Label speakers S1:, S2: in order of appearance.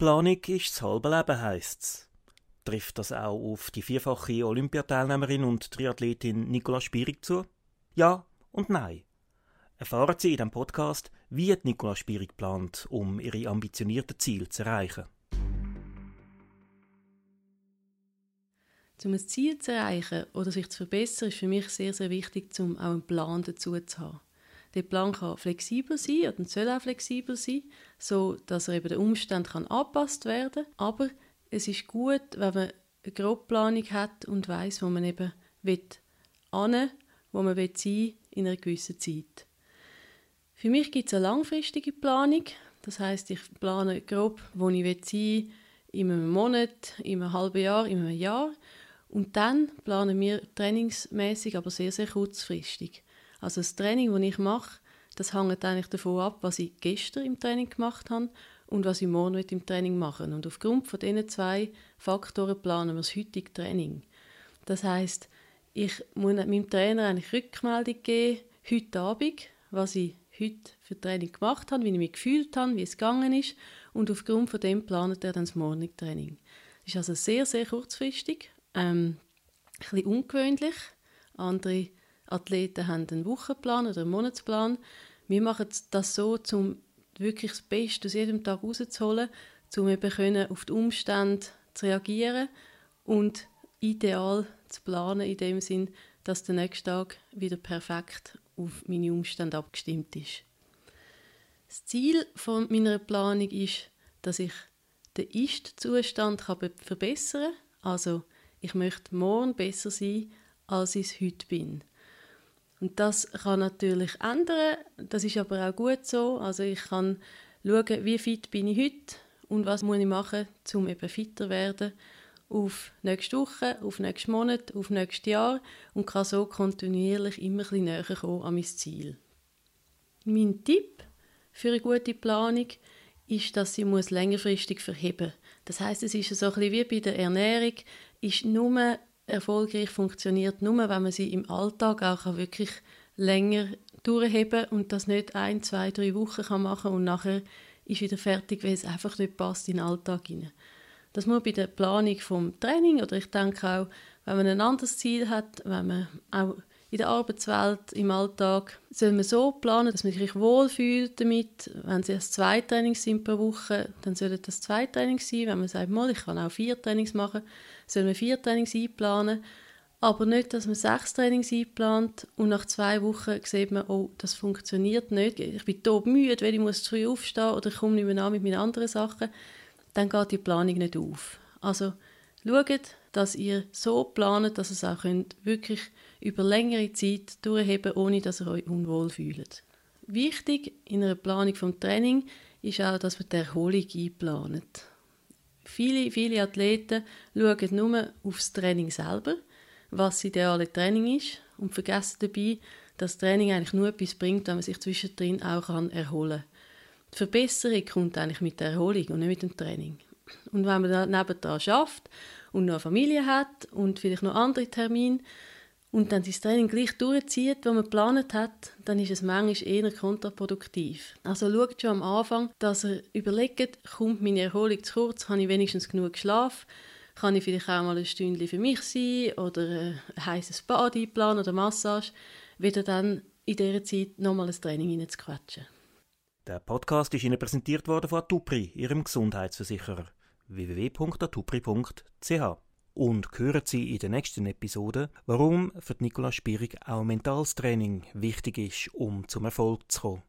S1: Planung ist das halbe Leben, heisst's. Trifft das auch auf die vierfache Olympiateilnehmerin und Triathletin Nicola Spierig zu? Ja und nein. Erfahren Sie in diesem Podcast, wie Nicola Spierig plant, um ihre ambitionierten Ziele zu erreichen.
S2: Um ein Ziel zu erreichen oder sich zu verbessern, ist für mich sehr, sehr wichtig, um auch einen Plan dazu zu haben. Der Plan kann flexibel sein und soll auch flexibel sein, so dass er eben den Umständen angepasst werden kann. Aber es ist gut, wenn man eine Grobplanung hat und weiß, wo man eben will, an, wo man will sein in einer gewissen Zeit. Für mich gibt es eine langfristige Planung. Das heißt, ich plane grob, wo ich will sein in einem Monat, in einem halben Jahr, in einem Jahr. Und dann planen wir trainingsmäßig, aber sehr, sehr kurzfristig. Also das Training, das ich mache, das hängt eigentlich davon ab, was ich gestern im Training gemacht habe und was ich morgen im Training machen Und aufgrund von diesen zwei Faktoren planen wir das heutige Training. Das heißt, ich muss meinem Trainer eigentlich Rückmeldung geben, heute Abend, was ich heute für Training gemacht habe, wie ich mich gefühlt habe, wie es gegangen ist. Und aufgrund von dem planet er dann das Morning-Training. Das ist also sehr, sehr kurzfristig, ähm, ein bisschen ungewöhnlich. Andere Athleten haben einen Wochenplan oder einen Monatsplan. Wir machen das so, um wirklich das Beste aus jedem Tag rauszuholen, um eben können auf die Umstände zu reagieren und ideal zu planen in dem Sinn, dass der nächste Tag wieder perfekt auf meine Umstände abgestimmt ist. Das Ziel von meiner Planung ist, dass ich den Ist-Zustand verbessern kann. Also ich möchte morgen besser sein, als ich es heute bin. Und das kann natürlich ändern, das ist aber auch gut so. Also ich kann schauen, wie fit bin ich heute und was muss ich machen, um eben fitter zu werden auf nächste Woche, auf nächsten Monat, auf nächstes Jahr und kann so kontinuierlich immer ein bisschen näher kommen an mein Ziel. Mein Tipp für eine gute Planung ist, dass sie muss längerfristig verheben muss. Das heißt, es ist so ein bisschen wie bei der Ernährung, ist nur erfolgreich funktioniert, nur wenn man sie im Alltag auch wirklich länger durchheben und das nicht ein, zwei, drei Wochen kann machen und nachher ist wieder fertig, weil es einfach nicht passt in den Alltag hinein. Das muss bei der Planung vom Training oder ich denke auch, wenn man ein anderes Ziel hat, wenn man auch in der Arbeitswelt, im Alltag, soll man so planen, dass man sich wohlfühlt damit. Wenn es zwei Trainings sind pro Woche, dann sollen das zwei Trainings sein. Wenn man sagt, mal, ich kann auch vier Trainings machen, soll man vier Trainings einplanen. Aber nicht, dass man sechs Trainings einplant und nach zwei Wochen sieht man, oh, das funktioniert nicht. Ich bin tot müde, weil ich muss früh aufstehen oder ich komme nicht mehr an mit meinen anderen Sachen. Dann geht die Planung nicht auf. Also schaut, dass ihr so plant, dass ihr es auch könnt, wirklich über längere Zeit durchheben ohne dass ihr euch unwohl fühlt. Wichtig in einer Planung vom Training ist auch, dass man die Erholung einplant. Viele, viele Athleten schauen nur aufs Training selber, was das ideale Training ist und vergessen dabei, dass das Training eigentlich nur etwas bringt, wenn man sich zwischendrin auch erholen kann. Die Verbesserung kommt eigentlich mit der Erholung und nicht mit dem Training. Und wenn man dann nebenan schafft und noch eine Familie hat und vielleicht noch andere Termine und dann das Training gleich durchzieht, was man geplant hat, dann ist es manchmal eher kontraproduktiv. Also schaut schon am Anfang, dass ihr überlegt, kommt meine Erholung zu kurz, habe ich wenigstens genug Schlaf, kann ich vielleicht auch mal ein Stündchen für mich sein oder ein heißes Bad einplanen oder Massage, wieder dann in dieser Zeit nochmal ein Training reinzuquetschen.
S1: Der Podcast ist Ihnen präsentiert worden von Atupri, Ihrem Gesundheitsversicherer. www.atupri.ch und hören Sie in der nächsten Episode, warum für Nicola Spierig auch mentales Training wichtig ist, um zum Erfolg zu kommen.